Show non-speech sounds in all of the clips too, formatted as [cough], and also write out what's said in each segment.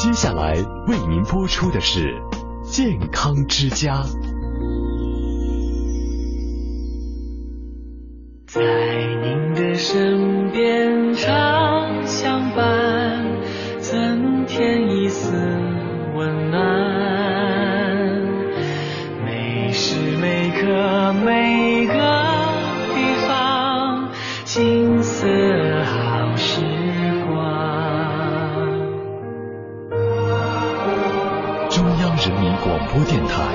接下来为您播出的是《健康之家》。在您的身边唱播电台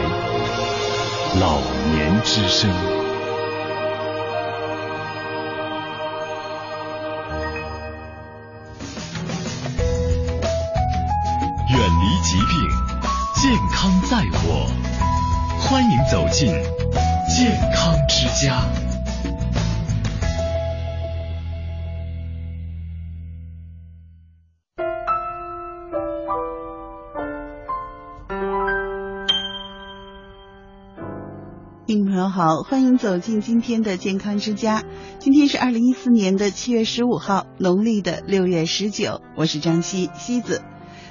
老年之声。远离疾病，健康在我。欢迎走进健康之家。欢迎走进今天的健康之家。今天是二零一四年的七月十五号，农历的六月十九。我是张希西子。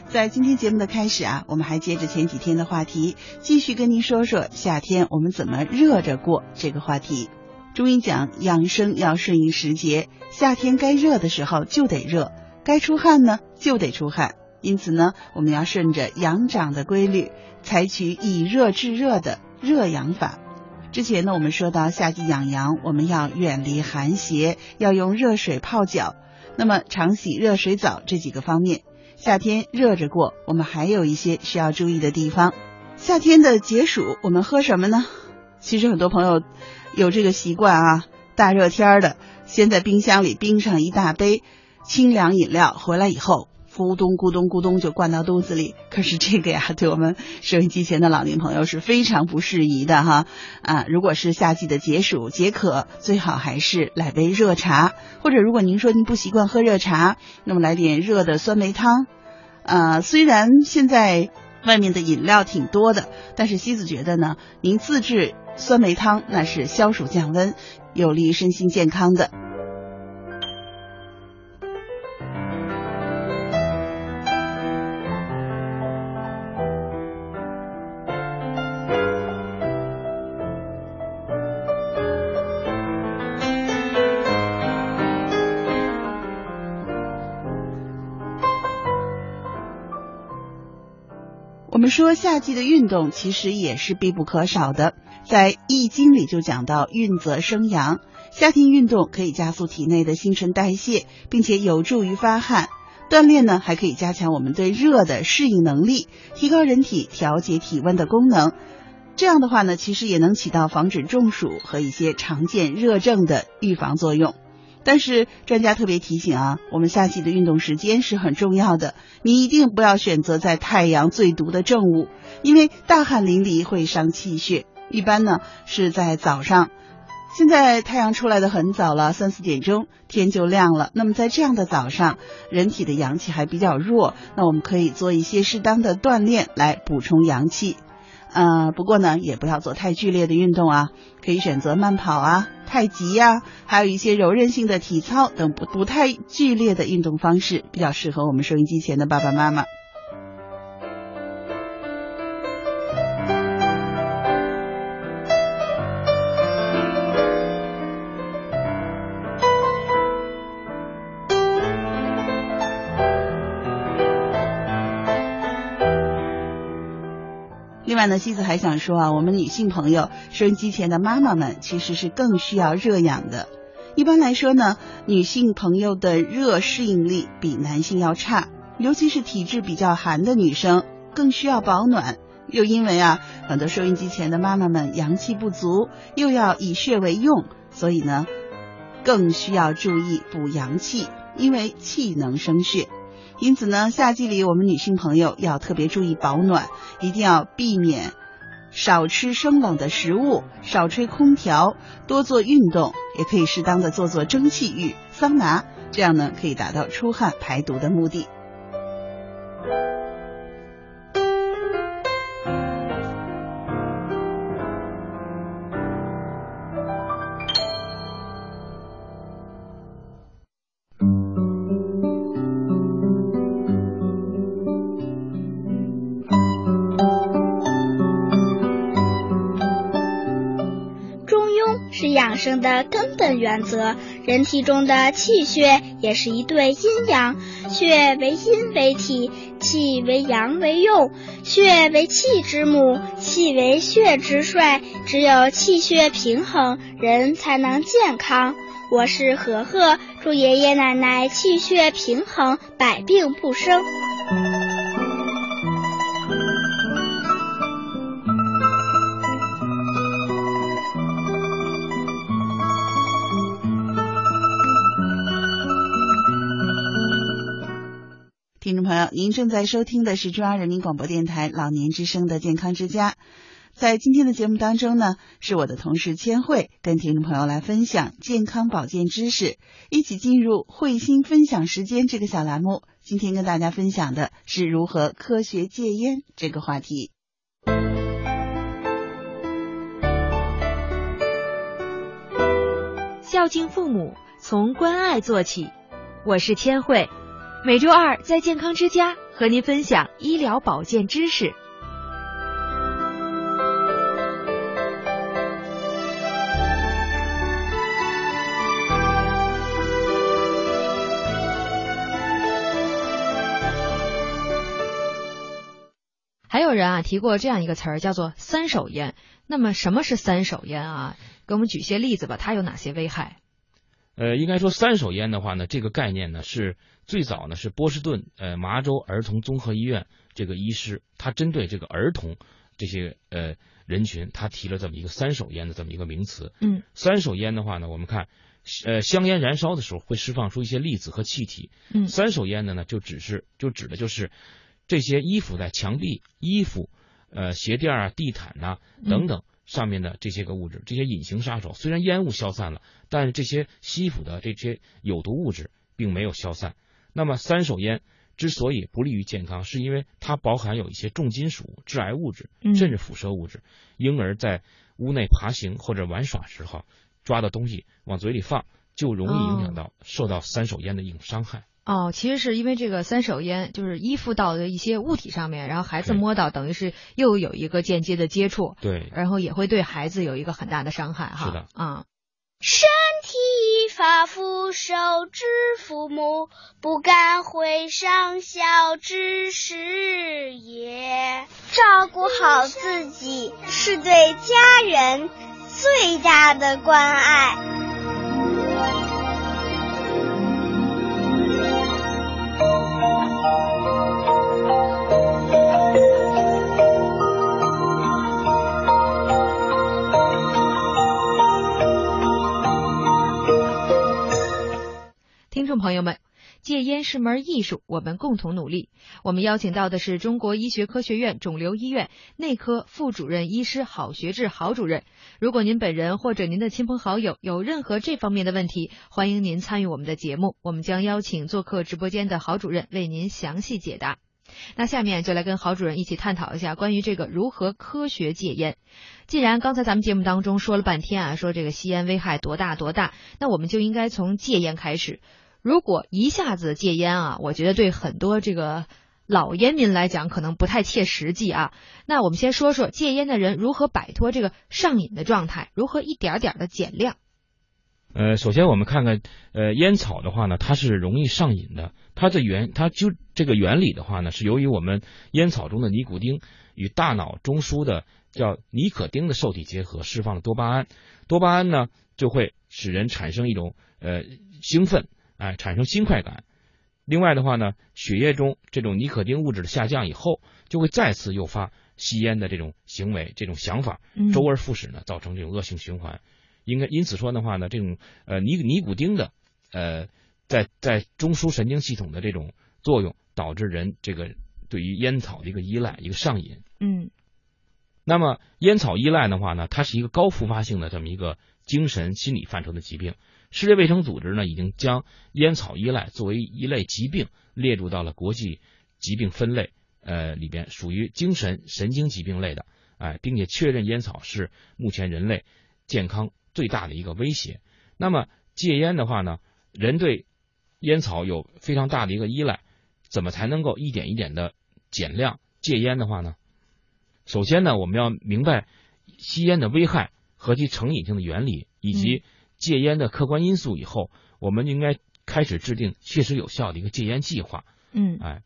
在今天节目的开始啊，我们还接着前几天的话题，继续跟您说说夏天我们怎么热着过这个话题。中医讲养生要顺应时节，夏天该热的时候就得热，该出汗呢就得出汗。因此呢，我们要顺着阳长的规律，采取以热制热的热养法。之前呢，我们说到夏季养阳，我们要远离寒邪，要用热水泡脚，那么常洗热水澡这几个方面。夏天热着过，我们还有一些需要注意的地方。夏天的解暑，我们喝什么呢？其实很多朋友有这个习惯啊，大热天的，先在冰箱里冰上一大杯清凉饮料，回来以后。咕咚咕咚咕咚就灌到肚子里，可是这个呀，对我们收音机前的老年朋友是非常不适宜的哈啊！如果是夏季的解暑解渴，最好还是来杯热茶，或者如果您说您不习惯喝热茶，那么来点热的酸梅汤。啊，虽然现在外面的饮料挺多的，但是西子觉得呢，您自制酸梅汤那是消暑降温，有利于身心健康的。我们说夏季的运动其实也是必不可少的，在《易经》里就讲到“运则生阳”，夏天运动可以加速体内的新陈代谢，并且有助于发汗。锻炼呢，还可以加强我们对热的适应能力，提高人体调节体温的功能。这样的话呢，其实也能起到防止中暑和一些常见热症的预防作用。但是专家特别提醒啊，我们夏季的运动时间是很重要的，你一定不要选择在太阳最毒的正午，因为大汗淋漓会伤气血。一般呢是在早上，现在太阳出来的很早了，三四点钟天就亮了。那么在这样的早上，人体的阳气还比较弱，那我们可以做一些适当的锻炼来补充阳气。呃，不过呢，也不要做太剧烈的运动啊，可以选择慢跑啊、太极呀，还有一些柔韧性的体操等不不太剧烈的运动方式，比较适合我们收音机前的爸爸妈妈。外呢，西子还想说啊，我们女性朋友，收音机前的妈妈们，其实是更需要热养的。一般来说呢，女性朋友的热适应力比男性要差，尤其是体质比较寒的女生，更需要保暖。又因为啊，很多收音机前的妈妈们阳气不足，又要以血为用，所以呢，更需要注意补阳气，因为气能生血。因此呢，夏季里我们女性朋友要特别注意保暖，一定要避免少吃生冷的食物，少吹空调，多做运动，也可以适当的做做蒸汽浴、桑拿，这样呢可以达到出汗排毒的目的。生的根本原则。人体中的气血也是一对阴阳，血为阴为体，气为阳为用。血为气之母，气为血之帅。只有气血平衡，人才能健康。我是和和，祝爷爷奶奶气血平衡，百病不生。听众朋友，您正在收听的是中央人民广播电台老年之声的健康之家。在今天的节目当中呢，是我的同事千惠跟听众朋友来分享健康保健知识，一起进入慧心分享时间这个小栏目。今天跟大家分享的是如何科学戒烟这个话题。孝敬父母，从关爱做起。我是千惠。每周二在健康之家和您分享医疗保健知识。还有人啊提过这样一个词儿，叫做“三手烟”。那么什么是三手烟啊？给我们举些例子吧，它有哪些危害？呃，应该说三手烟的话呢，这个概念呢是最早呢是波士顿呃麻州儿童综合医院这个医师，他针对这个儿童这些呃人群，他提了这么一个三手烟的这么一个名词。嗯，三手烟的话呢，我们看呃香烟燃烧的时候会释放出一些粒子和气体。嗯，三手烟的呢就只是就指的就是这些衣服在墙壁、衣服、呃鞋垫啊、地毯呐等等。上面的这些个物质，这些隐形杀手，虽然烟雾消散了，但是这些吸附的这些有毒物质并没有消散。那么三手烟之所以不利于健康，是因为它包含有一些重金属、致癌物质，甚至辐射物质，婴儿在屋内爬行或者玩耍时候抓的东西往嘴里放，就容易影响到受到三手烟的一种伤害。哦，其实是因为这个三手烟就是依附到的一些物体上面，然后孩子摸到，等于是又有一个间接的接触，对，然后也会对孩子有一个很大的伤害哈。是的，啊，身体发肤受之父母，不敢毁伤孝之事也。照顾好自己是对家人最大的关爱。众朋友们，戒烟是门艺术，我们共同努力。我们邀请到的是中国医学科学院肿瘤医院内科副主任医师郝学志郝主任。如果您本人或者您的亲朋好友有任何这方面的问题，欢迎您参与我们的节目，我们将邀请做客直播间的郝主任为您详细解答。那下面就来跟郝主任一起探讨一下关于这个如何科学戒烟。既然刚才咱们节目当中说了半天啊，说这个吸烟危害多大多大，那我们就应该从戒烟开始。如果一下子戒烟啊，我觉得对很多这个老烟民来讲可能不太切实际啊。那我们先说说戒烟的人如何摆脱这个上瘾的状态，如何一点点的减量。呃，首先我们看看，呃，烟草的话呢，它是容易上瘾的。它的原，它就这个原理的话呢，是由于我们烟草中的尼古丁与大脑中枢的叫尼可丁的受体结合，释放了多巴胺。多巴胺呢，就会使人产生一种呃兴奋。哎，产生新快感。另外的话呢，血液中这种尼可丁物质的下降以后，就会再次诱发吸烟的这种行为、这种想法，周而复始呢，造成这种恶性循环。应该因此说的话呢，这种呃尼尼古丁的呃在在中枢神经系统的这种作用，导致人这个对于烟草的一个依赖、一个上瘾。嗯。那么烟草依赖的话呢，它是一个高复发性的这么一个精神心理范畴的疾病。世界卫生组织呢，已经将烟草依赖作为一类疾病列入到了国际疾病分类呃里边，属于精神神经疾病类的，哎，并且确认烟草是目前人类健康最大的一个威胁。那么戒烟的话呢，人对烟草有非常大的一个依赖，怎么才能够一点一点的减量戒烟的话呢？首先呢，我们要明白吸烟的危害和其成瘾性的原理。以及戒烟的客观因素以后，我们应该开始制定切实有效的一个戒烟计划。嗯，哎，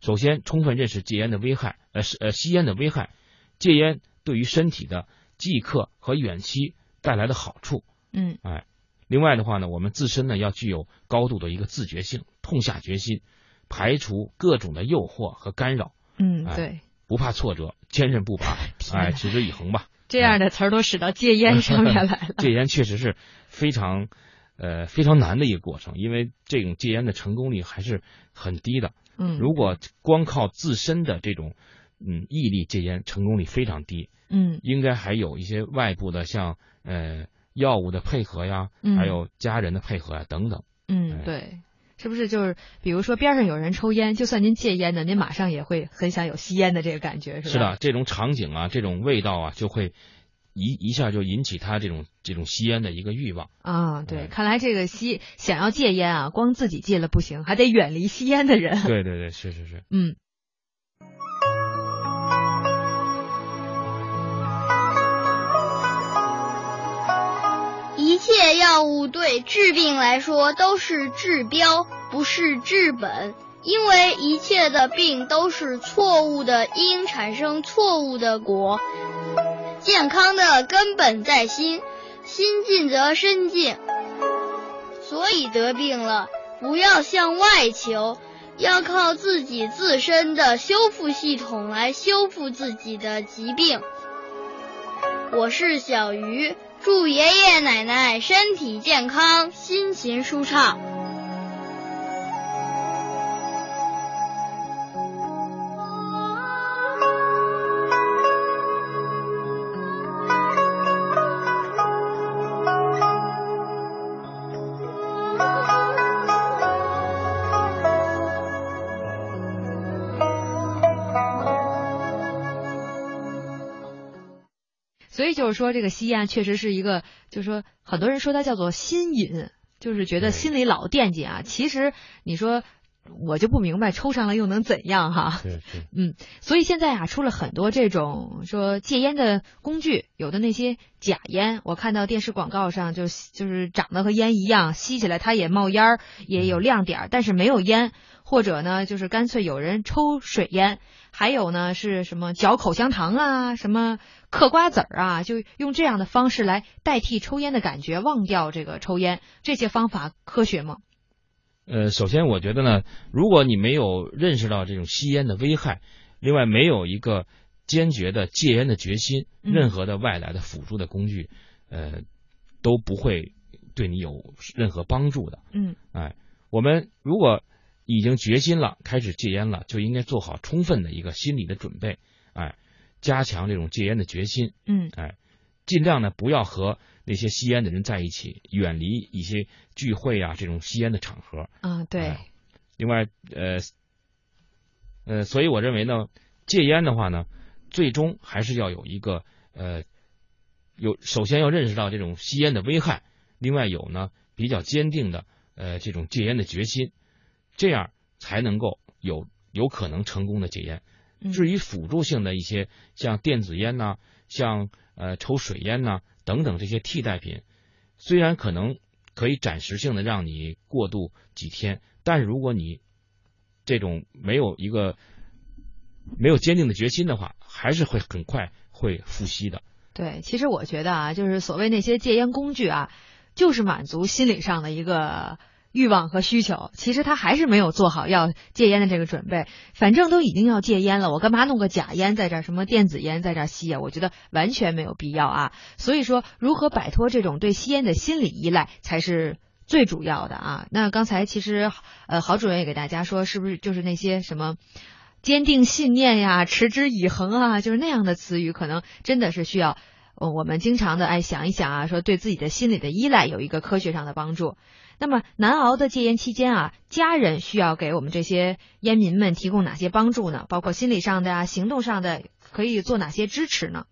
首先充分认识戒烟的危害，呃，是呃吸烟的危害，戒烟对于身体的即刻和远期带来的好处。嗯，哎，另外的话呢，我们自身呢要具有高度的一个自觉性，痛下决心，排除各种的诱惑和干扰，嗯，哎对，不怕挫折，坚韧不拔，[laughs] 哎，持之以恒吧。这样的词儿都使到戒烟上面来了。[laughs] 戒烟确实是非常，呃，非常难的一个过程，因为这种戒烟的成功率还是很低的。嗯，如果光靠自身的这种嗯毅力戒烟，成功率非常低。嗯应该还有一些外部的，像呃药物的配合呀，嗯还有家人的配合呀等等。嗯，哎对，是不是就是比如说边上有人抽烟，就算您戒烟呢，您马上也会很想有吸烟的这个感觉，是吧？是的，这种场景啊，这种味道啊，就会一一下就引起他这种这种吸烟的一个欲望。啊，对，哎看来这个吸想要戒烟啊，光自己戒了不行，还得远离吸烟的人。对对对，是是是。嗯一切药物对治病来说都是治标，不是治本。因为一切的病都是错误的因产生错误的果。健康的根本在心，心静则身静。所以得病了，不要向外求，要靠自己自身的修复系统来修复自己的疾病。我是小鱼，祝爷爷奶奶身体健康，心情舒畅。就是说，这个吸烟确实是一个，就是说，很多人说它叫做心瘾，就是觉得心里老惦记啊。其实你说我就不明白，抽上了又能怎样哈？[laughs] 嗯，所以现在啊，出了很多这种说戒烟的工具，有的那些假烟，我看到电视广告上就就是长得和烟一样，吸起来它也冒烟儿，也有亮点儿，但是没有烟，或者呢，就是干脆有人抽水烟，还有呢是什么嚼口香糖啊，什么嗑瓜子儿啊，就用这样的方式来代替抽烟的感觉，忘掉这个抽烟，这些方法科学吗？呃，首先我觉得呢，如果你没有认识到这种吸烟的危害，另外没有一个坚决的戒烟的决心，嗯任何的外来的辅助的工具，呃，都不会对你有任何帮助的。嗯哎，我们如果已经决心了，开始戒烟了，就应该做好充分的一个心理的准备，哎，加强这种戒烟的决心，嗯。哎，尽量呢不要和那些吸烟的人在一起，远离一些聚会啊这种吸烟的场合。啊，对。哎，另外，呃，呃，所以我认为呢，戒烟的话呢，最终还是要有一个呃，有首先要认识到这种吸烟的危害，另外有呢比较坚定的呃这种戒烟的决心，这样才能够有有可能成功的戒烟。嗯至于辅助性的一些像电子烟呐、像呃抽水烟呐、等等这些替代品，虽然可能可以暂时性的让你过渡几天，但是如果你这种没有一个没有坚定的决心的话，还是会很快会复吸的。对，其实我觉得啊，就是所谓那些戒烟工具啊，就是满足心理上的一个欲望和需求。其实他还是没有做好要戒烟的这个准备。反正都已经要戒烟了，我干嘛弄个假烟在这儿，什么电子烟在这儿吸啊？我觉得完全没有必要啊。所以说，如何摆脱这种对吸烟的心理依赖，才是。最主要的啊，那刚才其实呃，郝主任也给大家说，是不是就是那些什么坚定信念呀、持之以恒啊，就是那样的词语，可能真的是需要我们经常的哎想一想啊，说对自己的心理的依赖有一个科学上的帮助。那么难熬的戒烟期间啊，家人需要给我们这些烟民们提供哪些帮助呢？包括心理上的啊、行动上的，可以做哪些支持呢？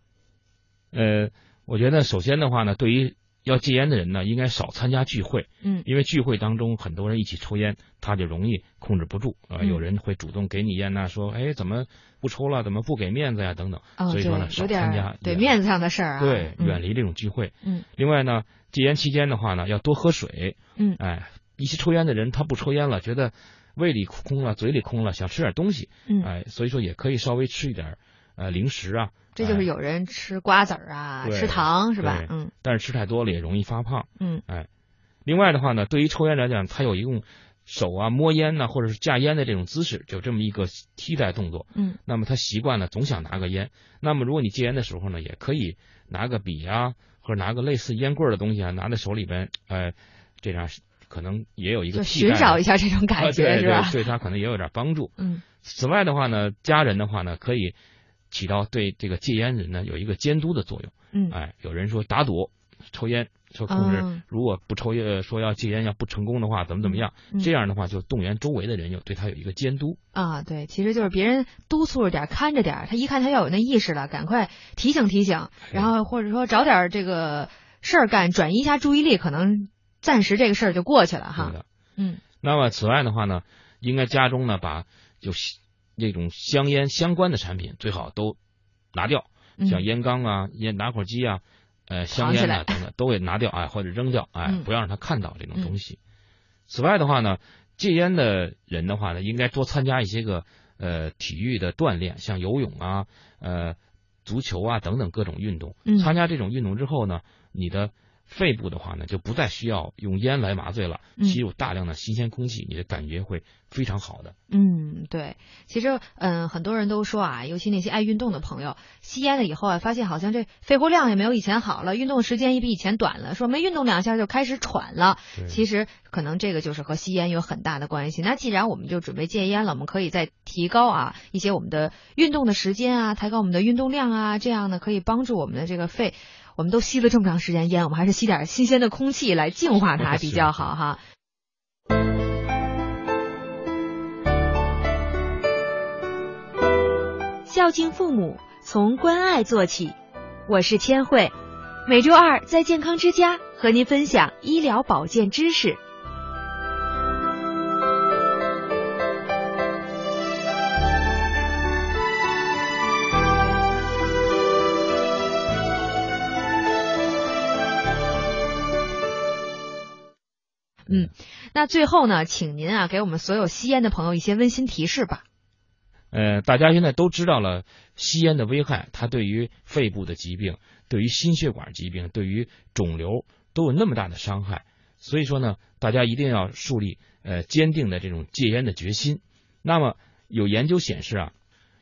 呃，我觉得首先的话呢，对于要戒烟的人呢，应该少参加聚会，嗯因为聚会当中很多人一起抽烟，他就容易控制不住啊、有人会主动给你烟呐、说哎怎么不抽了，怎么不给面子呀等等。哦，所以说呢，少参加儿，对面子上的事儿啊，对，嗯远离这种聚会。嗯另外呢，戒烟期间的话呢，要多喝水。嗯哎，一些抽烟的人他不抽烟了，觉得胃里空了，嘴里空了，想吃点东西，嗯，哎，所以说也可以稍微吃一点呃零食啊。这就是哎有人吃瓜子儿啊，吃糖是吧？嗯但是吃太多了也容易发胖。嗯哎另外的话呢，对于抽烟来讲，他有一种手啊摸烟呐、或者是架烟的这种姿势，就这么一个替代动作。嗯那么他习惯了，总想拿个烟。那么如果你戒烟的时候呢，也可以拿个笔啊，或者拿个类似烟棍儿的东西啊，拿在手里边，呃，这样可能也有一个寻找一下这种啊感觉对是吧？对，对他可能也有点帮助。嗯此外的话呢，家人的话呢，可以起到对这个戒烟人呢有一个监督的作用。嗯哎，有人说打赌抽烟，说控制嗯如果不抽烟，说要戒烟要不成功的话，怎么怎么样？嗯这样的话就动员周围的人有对他有一个监督。啊，对，其实就是别人督促着点，看着点，他一看他要有那意识了，赶快提醒提醒，然后或者说找点这个事儿干，转移一下注意力，可能暂时这个事儿就过去了哈。嗯那么此外的话呢，应该家中呢把就那种香烟相关的产品最好都拿掉，嗯像烟缸啊、烟打火机啊、呃香烟啊等等都给拿掉，哎，或者扔掉，哎嗯，不要让他看到这种东西。此外的话呢，戒烟的人的话呢，应该多参加一些个呃体育的锻炼，像游泳啊、呃足球啊等等各种运动。嗯参加这种运动之后呢，你的肺部的话呢，就不再需要用烟来麻醉了，嗯吸入大量的新鲜空气，你的感觉会非常好的。嗯，对，其实嗯，很多人都说啊，尤其那些爱运动的朋友，吸烟了以后啊，发现好像这肺活量也没有以前好了，运动时间也比以前短了，说没运动两下就开始喘了。其实可能这个就是和吸烟有很大的关系。那既然我们就准备戒烟了，我们可以再提高啊一些我们的运动的时间啊，抬高我们的运动量啊，这样呢可以帮助我们的这个肺。我们都吸了这么长时间烟，我们还是吸点新鲜的空气来净化它 [laughs] 比较好哈。孝敬父母，从关爱做起。我是千惠，每周二在健康之家和您分享医疗保健知识。嗯，那最后呢，请您啊给我们所有吸烟的朋友一些温馨提示吧。呃，大家现在都知道了吸烟的危害，它对于肺部的疾病、对于心血管疾病、对于肿瘤都有那么大的伤害。所以说呢，大家一定要树立呃坚定的这种戒烟的决心。那么有研究显示啊，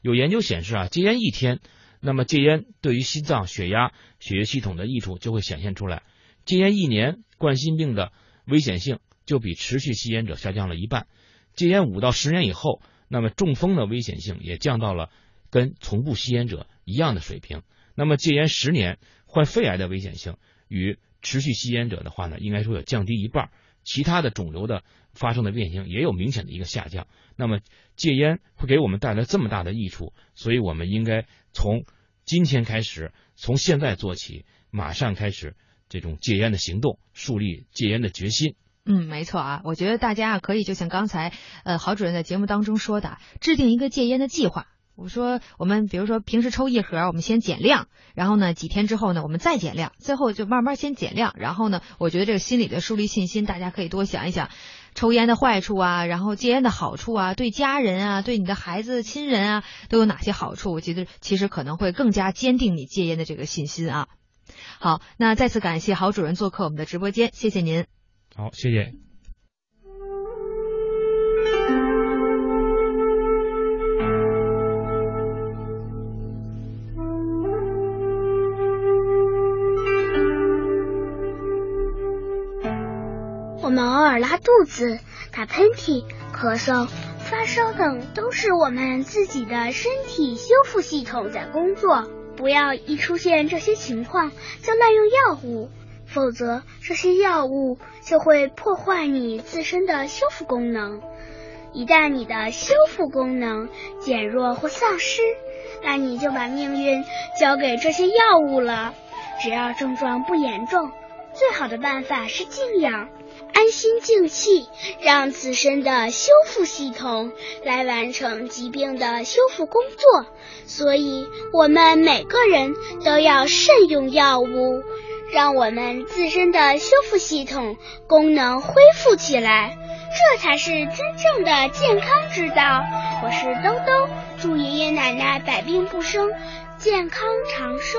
有研究显示啊，戒烟一天，那么戒烟对于心脏、血压、血液系统的益处就会显现出来。戒烟一年，冠心病的危险性就比持续吸烟者下降了一半。戒烟五到十年以后，那么中风的危险性也降到了跟从不吸烟者一样的水平。那么戒烟十年，患肺癌的危险性与持续吸烟者的话呢，应该说有降低一半。其他的肿瘤的发生的危险性也有明显的一个下降。那么戒烟会给我们带来这么大的益处，所以我们应该从今天开始，从现在做起，马上开始这种戒烟的行动，树立戒烟的决心。嗯，没错啊，我觉得大家啊可以就像刚才呃郝主任在节目当中说的，制定一个戒烟的计划。我说我们比如说平时抽一盒，我们先减量，然后呢几天之后呢我们再减量，最后就慢慢先减量，然后呢我觉得这个心理的树立信心，大家可以多想一想抽烟的坏处啊，然后戒烟的好处啊，对家人啊，对你的孩子亲人啊都有哪些好处？我觉得其实可能会更加坚定你戒烟的这个信心啊。好，那再次感谢郝主任做客我们的直播间，谢谢您。好，谢谢。我们偶尔拉肚子、打喷嚏、咳嗽、发烧等，都是我们自己的身体修复系统在工作。不要一出现这些情况就滥用药物否则这些药物就会破坏你自身的修复功能。一旦你的修复功能减弱或丧失那你就把命运交给这些药物了。只要症状不严重最好的办法是静养。安心静气让自身的修复系统来完成疾病的修复工作。所以我们每个人都要慎用药物让我们自身的修复系统功能恢复起来。这才是真正的健康之道。我是兜兜祝爷爷奶奶百病不生健康长寿。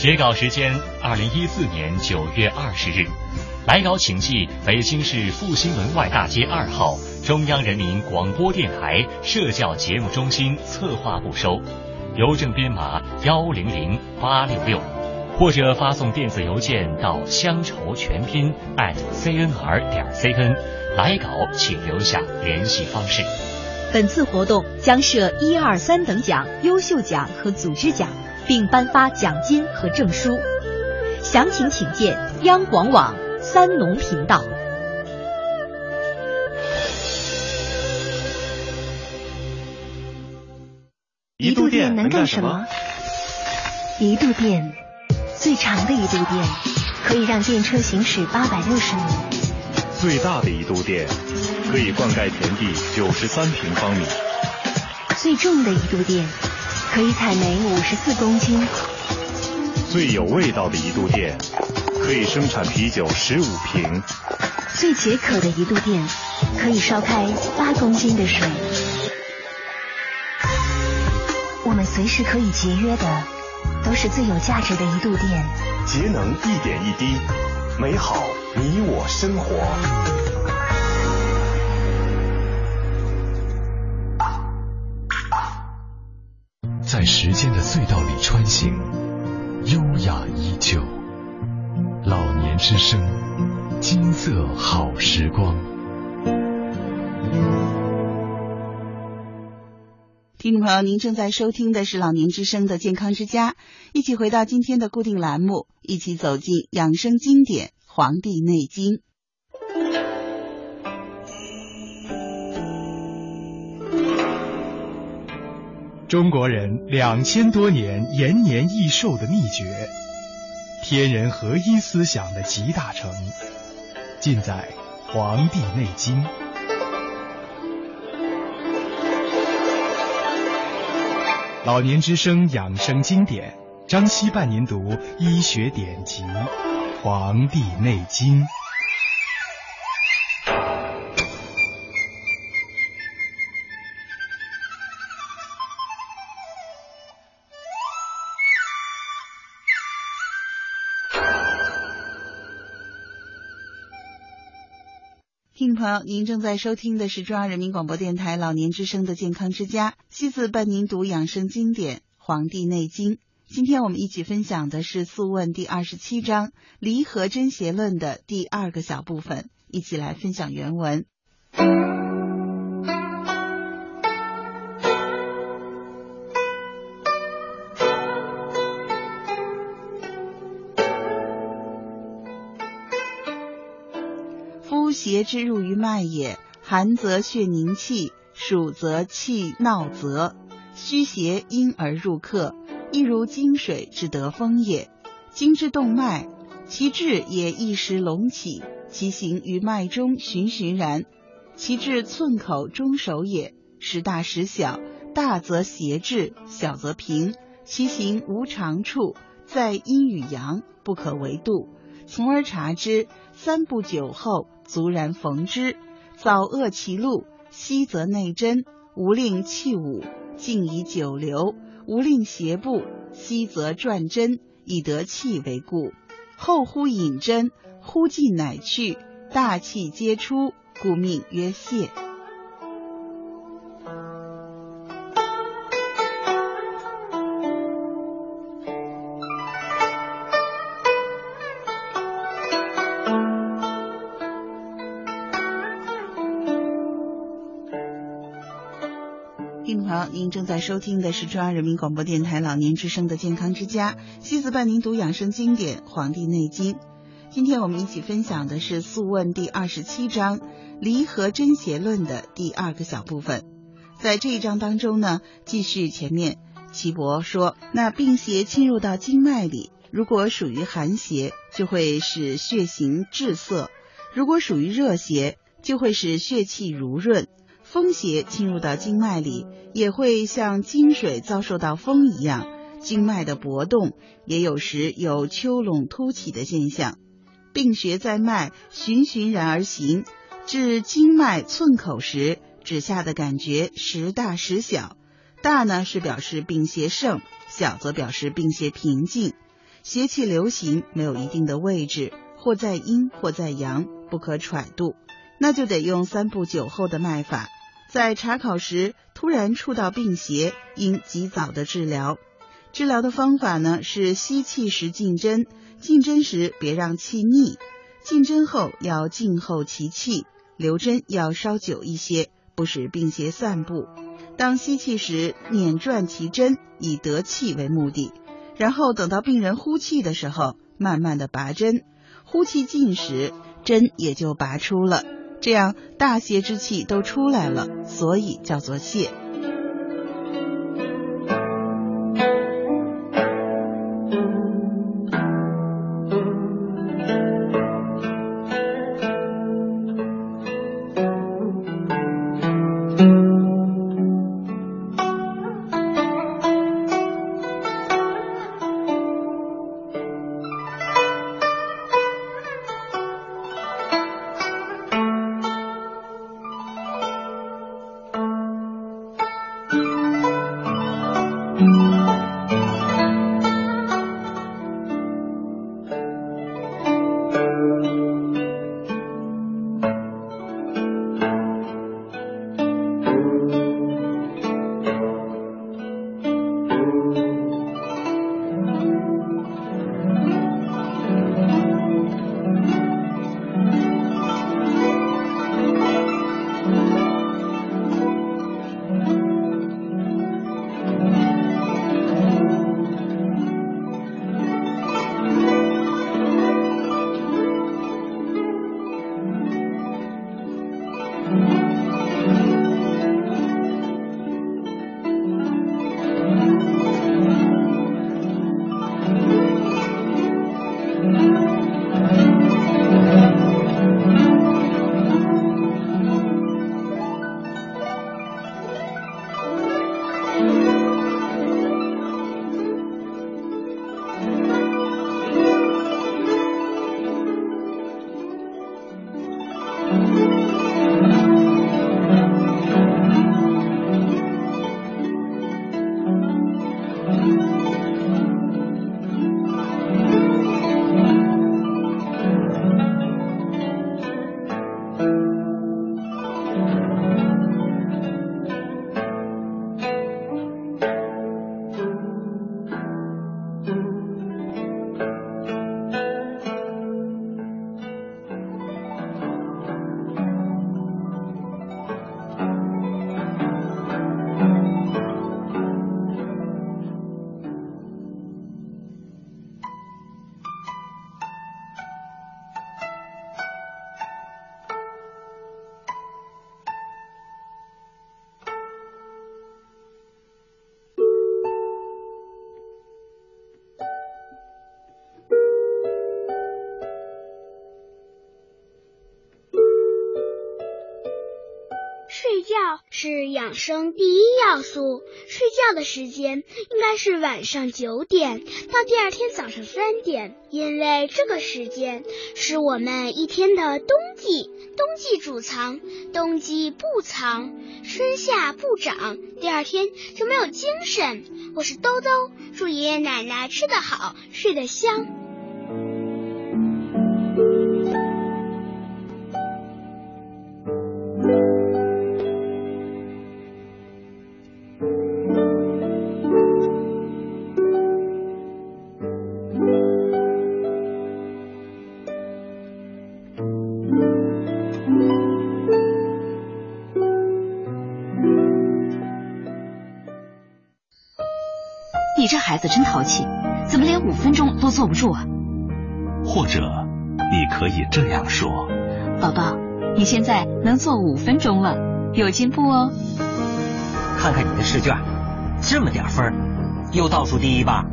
截稿时间：二零一四年九月二十日。来稿请寄北京市复兴门外大街二号中央人民广播电台社教节目中心策划部收，邮政编码幺零零八六六，或者发送电子邮件到乡愁全拼 @cnr 点 cn。来稿请留下联系方式。本次活动将设一二三等奖、优秀奖和组织奖。并颁发奖金和证书。详情请见央广网三农频道。一度电能干什么？一度电，最长的一度电，可以让电车行驶八百六十米。最大的一度电，可以灌溉田地九十三平方米。最重的一度电，可以采煤五十四公斤。最有味道的一度电，可以生产啤酒十五瓶。最解渴的一度电，可以烧开八公斤的水。我们随时可以节约的，都是最有价值的一度电。节能一点一滴，美好你我生活。在时间的隧道里穿行，优雅依旧。老年之声，金色好时光。听众朋友，您正在收听的是老年之声的健康之家，一起回到今天的固定栏目，一起走进养生经典《黄帝内经》。中国人两千多年延年益寿的秘诀，天人合一思想的集大成，尽在《黄帝内经》。老年之声养生经典，张希伴您读医学典籍《黄帝内经》。您正在收听的是中央人民广播电台老年之声的健康之家，西子伴您读养生经典《黄帝内经》。今天我们一起分享的是《素问》第二十七章《离合真邪论》的第二个小部分，一起来分享原文。之入于脉也，寒则血凝气，暑则气闹则。虚邪因而入客，亦如经水之得风也。经之动脉，其志也一时隆起，其行于脉中循循然，其至寸口中手也。时大时小，大则邪滞，小则平。其行无长处，在阴与阳，不可为度。从而察之，三不久后，卒然逢之。早遏其路，息则内真，无令气舞，静以久留；无令邪步，息则转真，以得气为故。后忽引针，忽进乃去，大气皆出，故命曰泄。正在收听的是中央人民广播电台老年之声的健康之家，西子伴您读养生经典《黄帝内经》。今天我们一起分享的是《素问》第二十七章《离合真邪论》的第二个小部分。在这一章当中呢，继续前面岐伯说，那病邪侵入到经脉里，如果属于寒邪，就会使血行滞涩；如果属于热邪，就会使血气濡润。风邪侵入到经脉里，也会像金水遭受到风一样，经脉的搏动，也有时有丘垄凸起的现象。病邪在脉循循然而行，至经脉寸口时，指下的感觉时大时小。大呢是表示病邪盛，小则表示病邪平静。邪气流行没有一定的位置，或在阴或在阳，不可揣度，那就得用三步九后的脉法。在查考时突然触到病邪，应及早的治疗。治疗的方法呢是吸气时进针，进针时别让气逆，进针后要静候其气，留针要稍久一些，不使病邪散布。当吸气时捻转其针，以得气为目的。然后等到病人呼气的时候，慢慢的拔针，呼气尽时，针也就拔出了。这样大泄之气都出来了，所以叫做泄。养生第一要素。睡觉的时间应该是晚上九点到第二天早上三点，因为这个时间是我们一天的冬季。冬季主藏，冬季不藏，春夏不长，第二天就没有精神。我是兜兜，祝爷爷奶奶吃得好，睡得香。子真淘气，怎么连五分钟都坐不住啊？或者，你可以这样说：宝宝，你现在能坐五分钟了，有进步哦。看看你的试卷，这么点分，又倒数第一吧？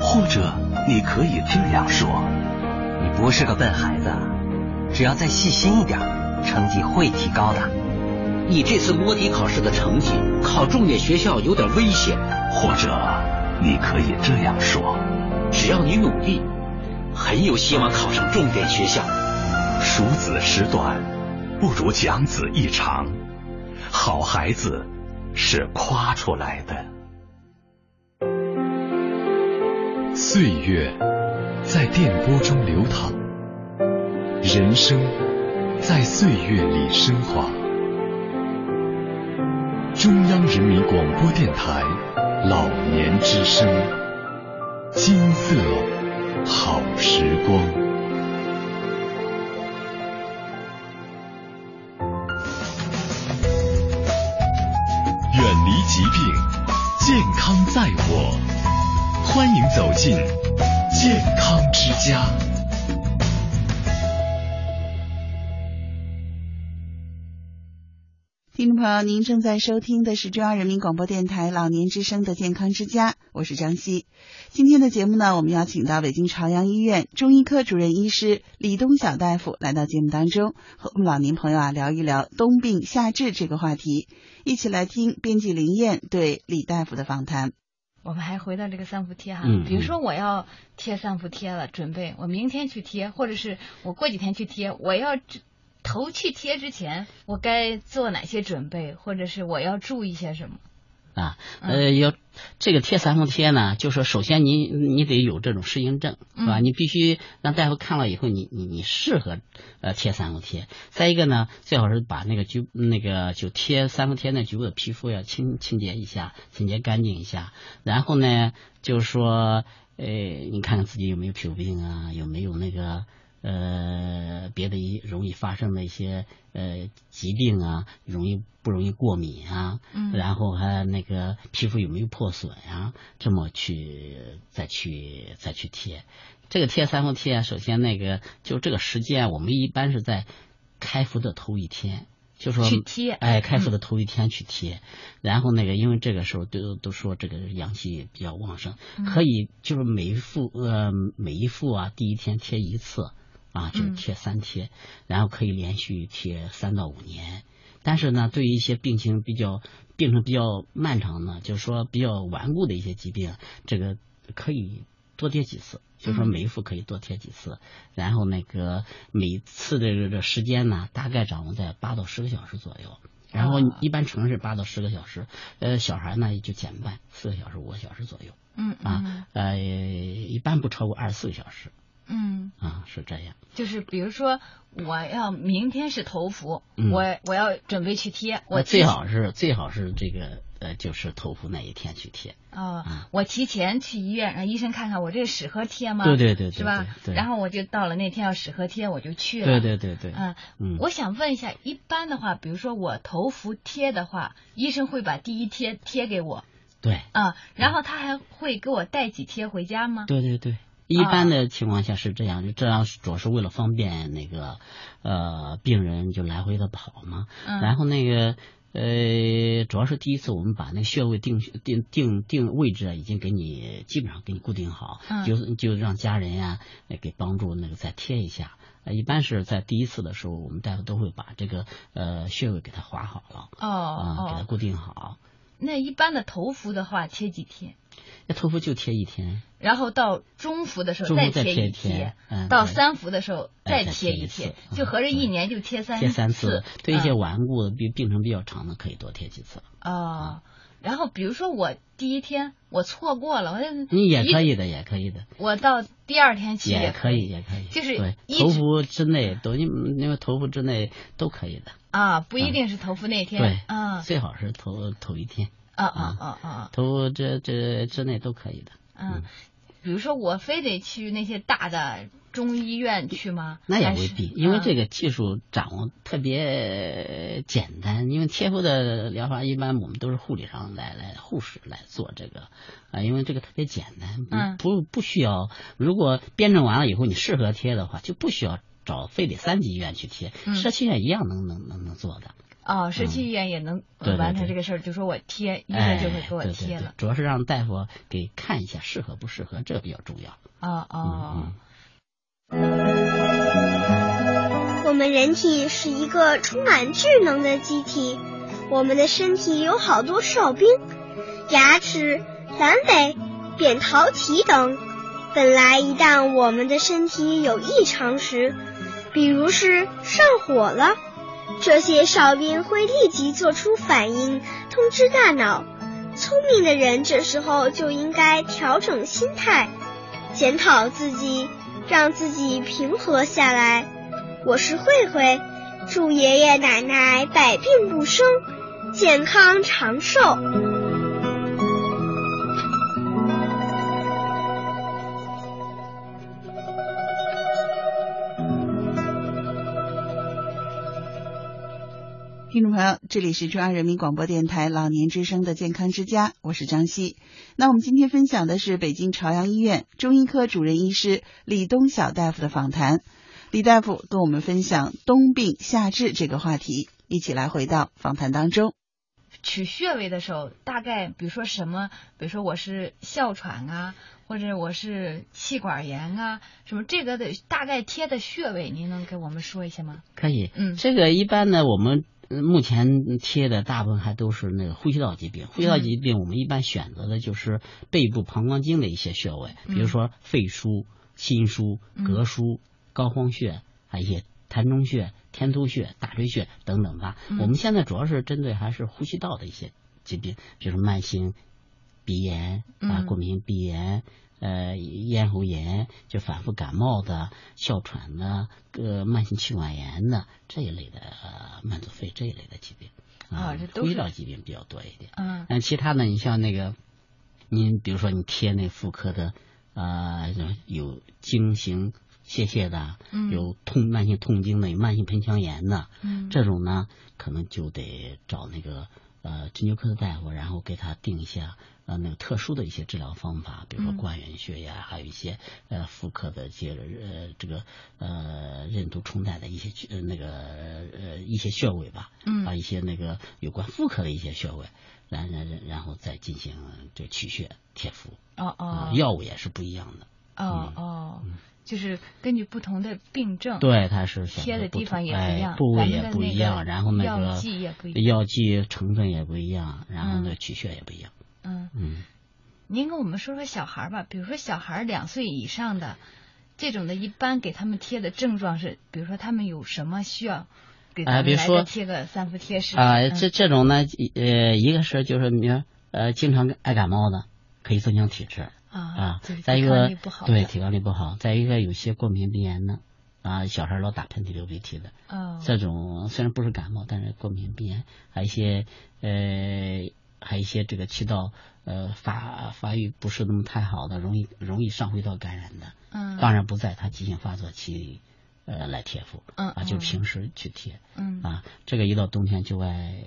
或者，你可以这样说：你不是个笨孩子，只要再细心一点，成绩会提高的。你这次摸底考试的成绩，考重点学校有点危险。或者。你可以这样说：只要你努力，很有希望考上重点学校。数子时短，不如讲子一长。好孩子是夸出来的。岁月在电波中流淌，人生在岁月里升华。中央人民广播电台老年之声，金色好时光。朋友，您正在收听的是中央人民广播电台老年之声的健康之家，我是张希。今天的节目呢，我们邀请到北京朝阳医院中医科主任医师李东晓大夫来到节目当中，和我们老年朋友啊聊一聊冬病夏治这个话题。一起来听编辑林燕对李大夫的访谈。我们还回到这个三伏贴哈，嗯比如说我要贴三伏贴了，准备我明天去贴，或者是我过几天去贴，我要头去贴之前，我该做哪些准备，或者是我要注意些什么？啊，呃，要这个贴三伏贴呢，就说首先你你得有这种适应症，是吧？嗯你必须让大夫看了以后，你你你适合呃贴三伏贴。再一个呢，最好是把那个局那个就贴三伏贴那局部的皮肤要清清洁一下，清洁干净一下。然后呢，就是说，呃，你看看自己有没有皮肤病啊，有没有那个。呃，别的一容易发生的一些呃疾病啊，容易不容易过敏啊？嗯然后还那个皮肤有没有破损啊？这么去再去再去贴。这个贴三伏贴啊，首先那个就这个时间，我们一般是在开服的头一天。就说去贴哎，开服的头一天去贴，然后那个，因为这个时候都都说这个阳气比较旺盛，嗯可以就是每一副呃每一副啊，第一天贴一次啊，就是嗯贴三贴，然后可以连续贴三到五年。但是呢，对于一些病情比较病程比较漫长的，就是说比较顽固的一些疾病，这个可以多贴几次。就是说嗯每一副可以多贴几次，然后那个每次的这个时间呢，大概掌握在八到十个小时左右。然后啊一般成人是八到十个小时，呃，小孩呢也就减半，四个小时、五个小时左右嗯嗯啊，呃，一般不超过二十四个小时嗯，啊，是这样。就是比如说我要明天是头伏，嗯我我要准备去贴，我那最好是最好是这个呃，就是头伏那一天去贴。啊、我提前去医院让医生看看我这个适合贴吗？对对对对是吧？对对然后我就到了那天要适合贴，我就去了。对对对对，嗯，嗯我想问一下，一般的话，比如说我头伏贴的话，医生会把第一贴贴给我对啊，然后他还会给我带几贴回家吗？对对对。一般的情况下是这样，就这样主要是为了方便那个呃病人就来回的跑嘛。嗯然后那个呃，主要是第一次我们把那个穴位定定定定位置啊，已经给你基本上给你固定好，嗯就就让家人呀、呃给帮助那个再贴一下。呃，一般是在第一次的时候，我们大夫都会把这个呃穴位给它划好了哦啊、给它哦，固定好。那一般的头伏的话贴几天？那头伏就贴一天，然后到中伏的时候再贴一贴一天嗯到三伏的时候哎再贴贴一次贴，嗯就合着一年就贴三次贴三次。对一些嗯顽固的病病程比较长的，可以多贴几次。哦，然后比如说我第一天我错过了，我你也可以，的，也可以的，我到第二天起也可可以，也可以。就是对一头伏之内都因因为头伏之内都可以的，啊，不一定是头伏那天，对，啊最好是头头一天，啊啊啊啊，头伏这这之内都可以的。嗯，比如说我非得去那些大的中医院去吗？那也未必，因为这个个技术掌握特别简单。因为贴敷的疗法，一般我们都是护理上来来护士来做这个啊，因为这个特别简单，不嗯不不需要。如果辩证完了以后你适合贴的话，就不需要找非得三级医院去贴，嗯社区医院一样能能能能做的。哦，社区医院也能完成这个事儿，就说我贴，医哎，生就会给我贴了。主要是让大夫给看一下适合不适合，这个比较重要。哦哦，人体是一个充满智能的机体，我们的身体有好多哨兵，牙齿、阑尾、扁桃体等。本来一旦我们的身体有异常时，比如是上火了，这些哨兵会立即做出反应，通知大脑。聪明的人这时候就应该调整心态，检讨自己，让自己平和下来。我是慧慧，祝爷爷奶奶百病不生，健康长寿。听众朋友，这里是中央人民广播电台老年之声的健康之家，我是张希。那我们今天分享的是北京朝阳医院中医科主任医师李东晓大夫的访谈。李大夫跟我们分享冬病夏治这个话题，一起来回到访谈当中。取穴位的时候，大概比如说什么，比如说我是哮喘啊，或者我是气管炎啊，什么这个的大概贴的穴位，您能给我们说一下吗？可以，嗯，这个一般呢，我们目前贴的大部分还都是那个呼吸道疾病。呼吸道疾病，我们一般选择的就是背部膀胱经的一些穴位，比如说肺腧、心腧、膈腧、膏肓穴，还有一些膻中穴、天突穴、大椎穴等等吧。我们现在主要是针对还是呼吸道的一些疾病，比如慢性鼻炎啊、过敏性鼻炎。呃，咽喉炎就反复感冒的、哮喘的、呃慢性气管炎的这一类的、呃、慢阻肺这一类的疾病啊，这都呼吸道疾病比较多一点。嗯，但其他呢，你像那个，你比如说你贴那妇科的啊，有经行泄泻的，嗯，有痛慢性痛经的，有慢性盆腔炎的，嗯，这种呢，可能就得找那个呃针灸科的大夫，然后给他定一下。呃，那个特殊的一些治疗方法，比如说关元穴呀，嗯、还有一些呃妇科的这呃这个呃任督冲带的一些呃那个呃一些穴位吧，嗯，把一些那个有关妇科的一些穴位，然然然然后再进行这取穴贴敷。哦哦、呃，药物也是不一样的。哦、嗯、哦，就是根据不同的病症，对，它是贴的地方也不一样，哎、部位也不一样，然后那个药剂也不一样，药剂成分也不一样，然后呢取穴也不一样。嗯嗯，您跟我们说说小孩吧，比如说小孩两岁以上的这种的，一般给他们贴的症状是，比如说他们有什么需要给他们来贴个三伏贴是啊？这这种呢，呃，一个是就是你说呃经常爱感冒的，可以增强体质啊啊。再一个对抵抗力不好，再一个有些过敏鼻炎呢啊，小孩老打喷嚏流鼻涕的，哦，这种虽然不是感冒，但是过敏鼻炎，还有一些呃。还有一些这个气道呃发发育不是那么太好的，容易容易上呼吸道感染的，嗯，当然不在他急性发作期呃来贴敷，嗯啊，就平时去贴，嗯啊，这个一到冬天就爱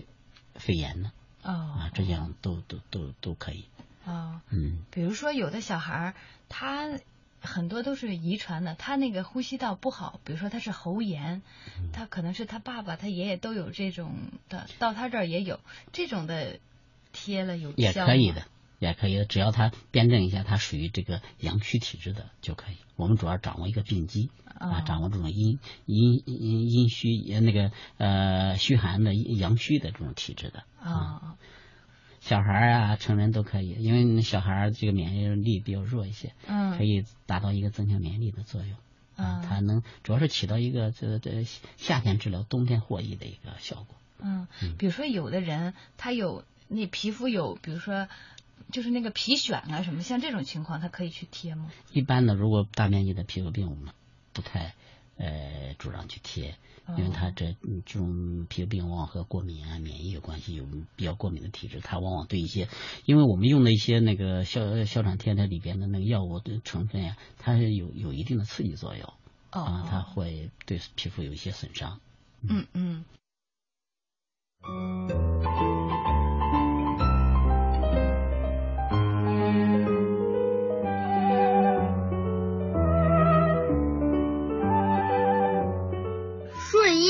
肺炎的，哦，啊，这样都都都都可以，哦，嗯，比如说有的小孩他很多都是遗传的，他那个呼吸道不好，比如说他是喉炎，嗯、他可能是他爸爸他爷爷都有这种的，到他这儿也有这种的。贴了有也可以的，也可以的，只要他辩证一下，他属于这个阳虚体质的就可以。我们主要掌握一个病机、哦、啊，掌握这种阴阴阴阴虚那个呃虚寒的阳虚的这种体质的啊、嗯。小孩啊，成人都可以，因为小孩这个免疫力比较弱一些，嗯，可以达到一个增强免疫力的作用。啊，它能主要是起到一个这这夏天治疗、冬天获益的一个效果。嗯，比如说有的人他有。那皮肤有，比如说，就是那个皮癣啊什么，像这种情况，他可以去贴吗？一般的，如果大面积的皮肤病，我们不太呃主张去贴，因为他这这种皮肤病往往和过敏啊、免疫有关系，有比较过敏的体质，它往往对一些，因为我们用的一些那个哮哮喘贴它里边的那个药物的成分呀、啊，它是有有一定的刺激作用，哦、啊，它会对皮肤有一些损伤。嗯嗯。顺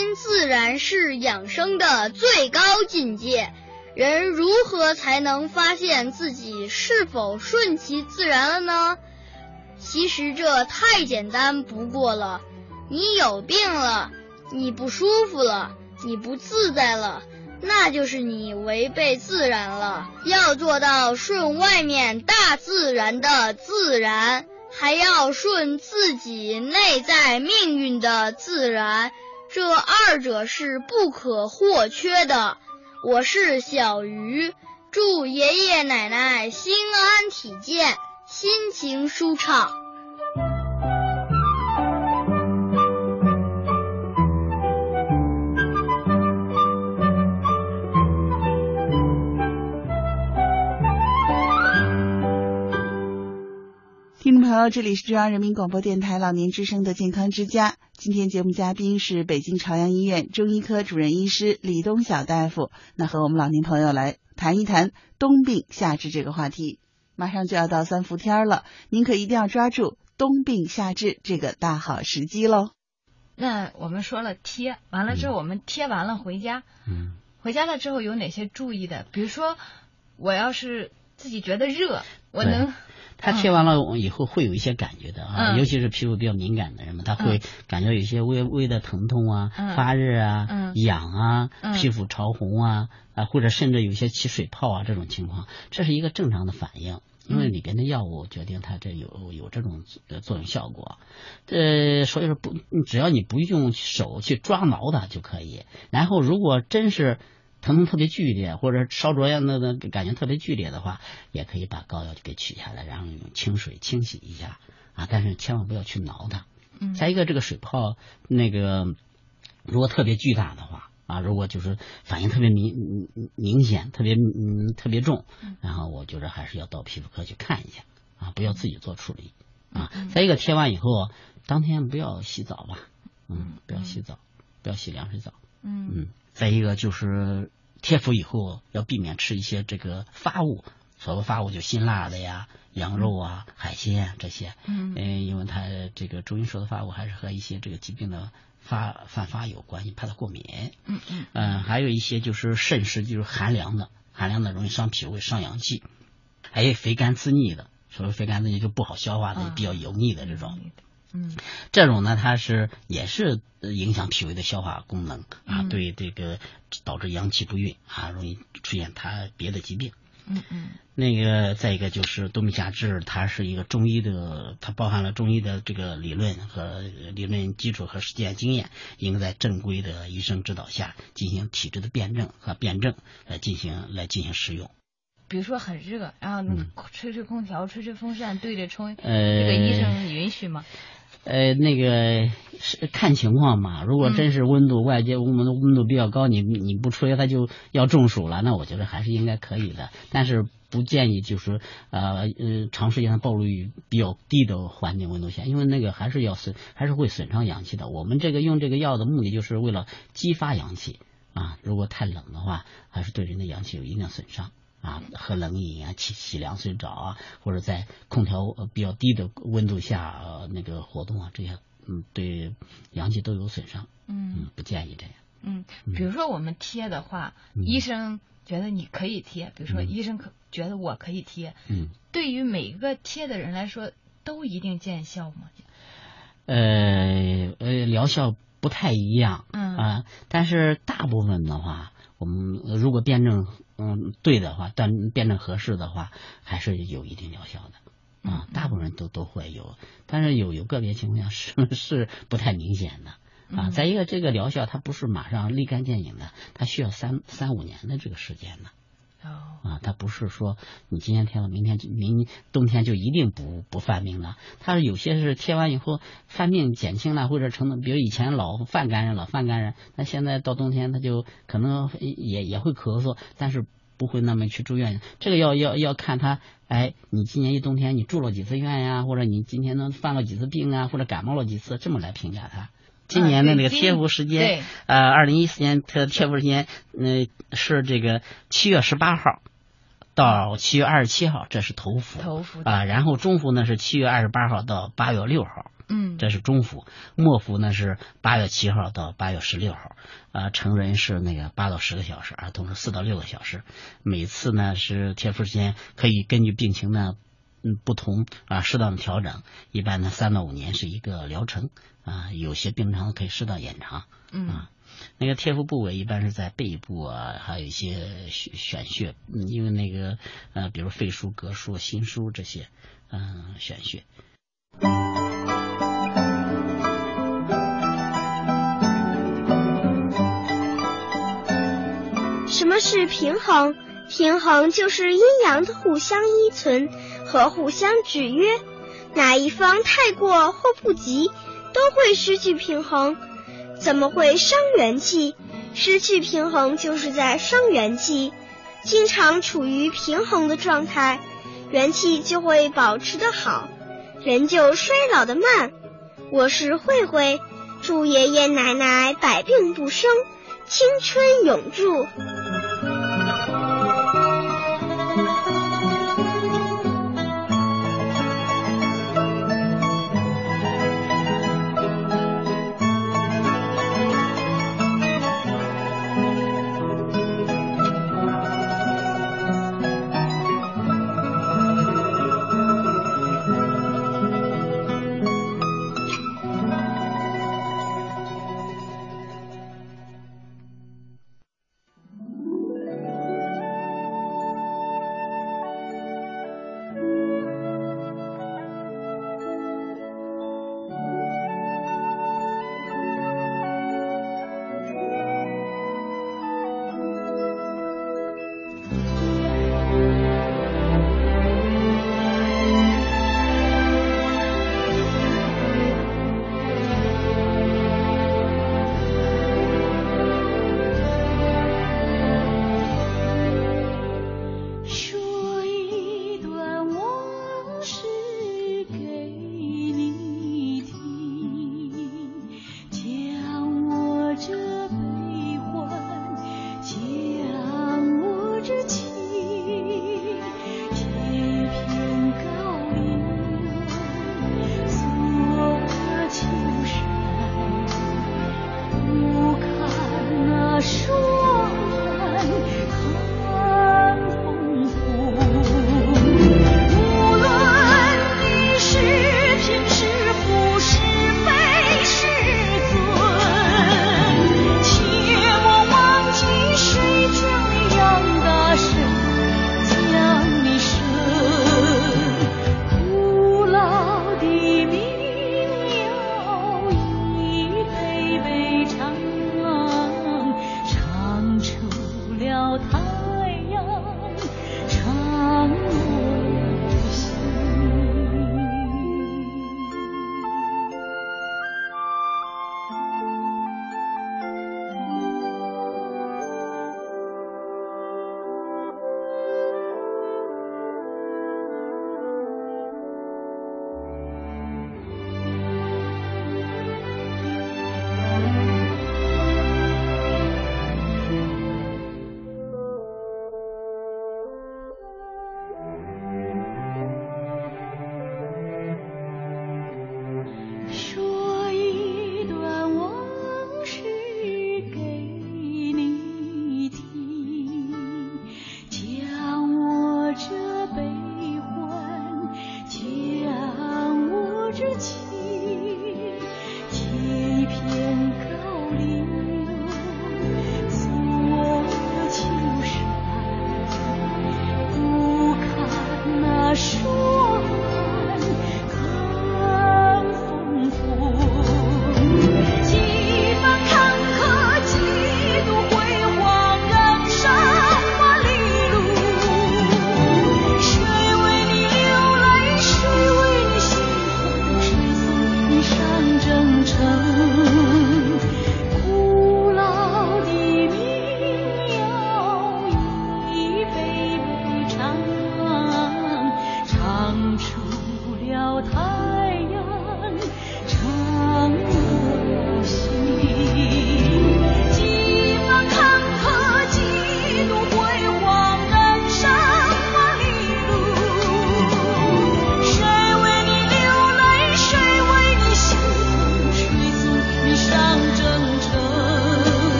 因自然是养生的最高境界。人如何才能发现自己是否顺其自然了呢？其实这太简单不过了。你有病了，你不舒服了，你不自在了，那就是你违背自然了。要做到顺外面大自然的自然，还要顺自己内在命运的自然，这二者是不可或缺的。我是小鱼祝爷爷奶奶心安体健心情舒畅。听众朋友这里是中央人民广播电台老年之声的健康之家。今天节目嘉宾是北京朝阳医院中医科主任医师李东晓大夫，那和我们老年朋友来谈一谈冬病夏治这个话题。马上就要到三伏天了，您可一定要抓住冬病夏治这个大好时机喽。那我们说了贴完了之后，我们贴完了回家，嗯，回家了之后有哪些注意的？比如说，我要是自己觉得热，我能。他贴完了以后会有一些感觉的啊，嗯。尤其是皮肤比较敏感的人嘛，他会感觉有一些微微的疼痛啊、嗯。发热啊、嗯。痒啊、嗯。皮肤潮红啊啊，或者甚至有些起水泡啊这种情况，这是一个正常的反应。因为里边的药物决定它这有有这种呃作用效果，呃，所以说不，只要你不用手去抓挠它就可以。然后如果真是疼痛特别剧烈，或者烧灼样那那感觉特别剧烈的话，也可以把膏药就给取下来，然后用清水清洗一下啊，但是千万不要去挠它。嗯再一个，这个水泡那个如果特别巨大的话啊，如果就是反应特别明明明显、特别嗯特别重，然后我觉得还是要到皮肤科去看一下啊，不要自己做处理啊。再一个，贴完以后当天不要洗澡吧，嗯，不要洗澡，不要洗凉水澡。嗯嗯，再一个就是贴敷以后要避免吃一些这个发物，所谓发物就辛辣的呀、羊肉啊、海鲜啊这些。嗯呃因为它这个中医说的发物还是和一些这个疾病的发泛发有关系，怕它过敏。嗯嗯嗯，还有一些就是肾湿，就是寒凉的，寒凉的容易伤脾胃、伤阳气，还有肥甘滋腻的，所谓肥甘滋腻就不好消化的、比较油腻的这种。嗯这种呢，它是也是呃影响脾胃的消化功能啊，嗯对这个导致阳气不运啊，容易出现它别的疾病。嗯嗯那个再一个就是冬病夏治，它是一个中医的，它包含了中医的这个理论和理论基础和实践经验，应该在正规的医生指导下进行体质的辩证和辩证来进行来进行使用。比如说很热，然后嗯吹吹空调、吹吹风扇对着冲，呃这个医生允许吗？呃，那个是看情况嘛。如果真是温度、外界温度温度比较高，你你不吹它就要中暑了，那我觉得还是应该可以的。但是不建议就是呃呃长时间的暴露于比较低的环境温度下，因为那个还是要损，还是会损伤阳气的。我们这个用这个药的目的就是为了激发阳气啊。如果太冷的话，还是对人的阳气有一定损伤。啊，喝冷饮啊，洗洗凉水澡啊，或者在空调呃比较低的温度下呃那个活动啊，这些嗯对阳气都有损伤，嗯不建议这样。嗯，比如说我们贴的话，嗯医生觉得你可以贴，比如说嗯医生可觉得我可以贴，嗯，对于每个贴的人来说，都一定见效吗？呃呃，疗效不太一样，嗯啊，但是大部分的话，我们呃如果辩证嗯对的话，但辩证合适的话，还是有一定疗效的。啊，大部分人都都会有，但是有有个别情况下是 [laughs] 是不太明显的啊。嗯再一个，这个疗效它不是马上立竿见影的，它需要三三五年的这个时间呢。哦，啊，它不是说你今天贴了，明天就明冬天就一定不不犯病了。它是有些是贴完以后犯病减轻了，或者成了，比如以前老犯感染、老犯感染，那现在到冬天他就可能也也会咳嗽，但是不会那么去住院。这个要要要看他，哎，你今年一冬天你住了几次院呀，或者你今天能犯了几次病啊，或者感冒了几次，这么来评价他。今年的那个贴敷时间，呃，二零一四年的贴敷时间，呃，是这个七月十八号到七月二十七号，这是头伏。头伏啊、然后中伏呢是七月二十八号到八月六号，嗯这是中伏。末伏呢是八月七号到八月十六号，啊、成人是那个八到十个小时，儿童是四到六个小时。每次呢是贴敷时间可以根据病情呢。嗯，不同啊，适当的调整。一般呢，三到五年是一个疗程啊，有些病程可以适当延长。嗯那个贴敷部位一般是在背部啊，还有一些选选穴，嗯，因为那个呃，比如肺腧、膈腧、心腧这些，嗯、选穴。什么是平衡？平衡就是阴阳的互相依存和互相制约，哪一方太过或不及，都会失去平衡。怎么会伤元气？失去平衡就是在伤元气。经常处于平衡的状态，元气就会保持的好。人就衰老的慢。我是慧慧，祝爷爷奶奶百病不生，青春永驻。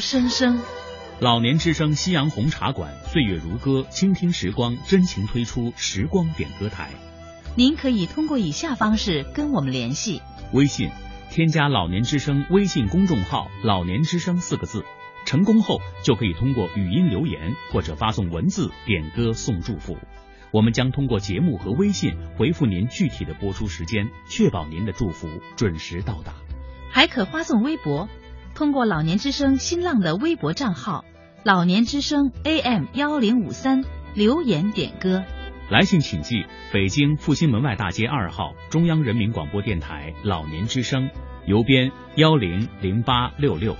声声，老年之声夕阳红茶馆，岁月如歌，倾听时光，真情推出时光点歌台。您可以通过以下方式跟我们联系：微信添加老年之声微信公众号“老年之声”四个字，成功后就可以通过语音留言或者发送文字点歌送祝福，我们将通过节目和微信回复您具体的播出时间，确保您的祝福准时到达。还可发送微博，通过老年之声新浪的微博账号“老年之声 AM 幺零五三”留言点歌。来信请寄北京复兴门外大街二号中央人民广播电台老年之声，邮编幺零零八六六。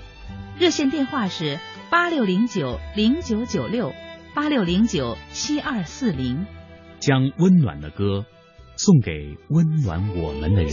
热线电话是八六零九零九九六八六零九七二四零。将温暖的歌送给温暖我们的人。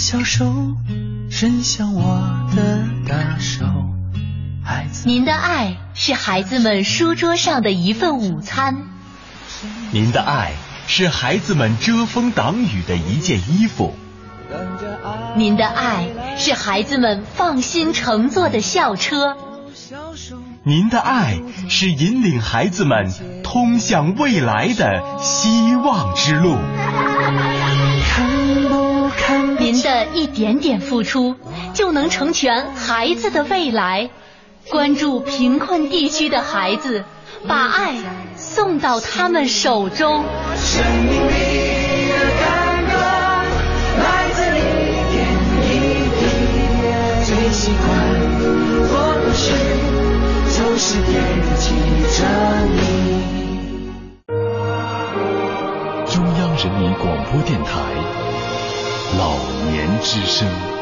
小手伸向我的大手，孩子。您的爱是孩子们书桌上的一份午餐。您的爱是孩子们遮风挡雨的一件衣服。您的爱是孩子们放心乘坐的校车。您的爱是引领孩子们通向未来的希望之路。[laughs] 您的一点点付出，就能成全孩子的未来。关注贫困地区的孩子，把爱送到他们手中。生命里的感动，来自一点一滴。最喜欢做的事，就是惦记着你。中央人民广播电台。老年之声。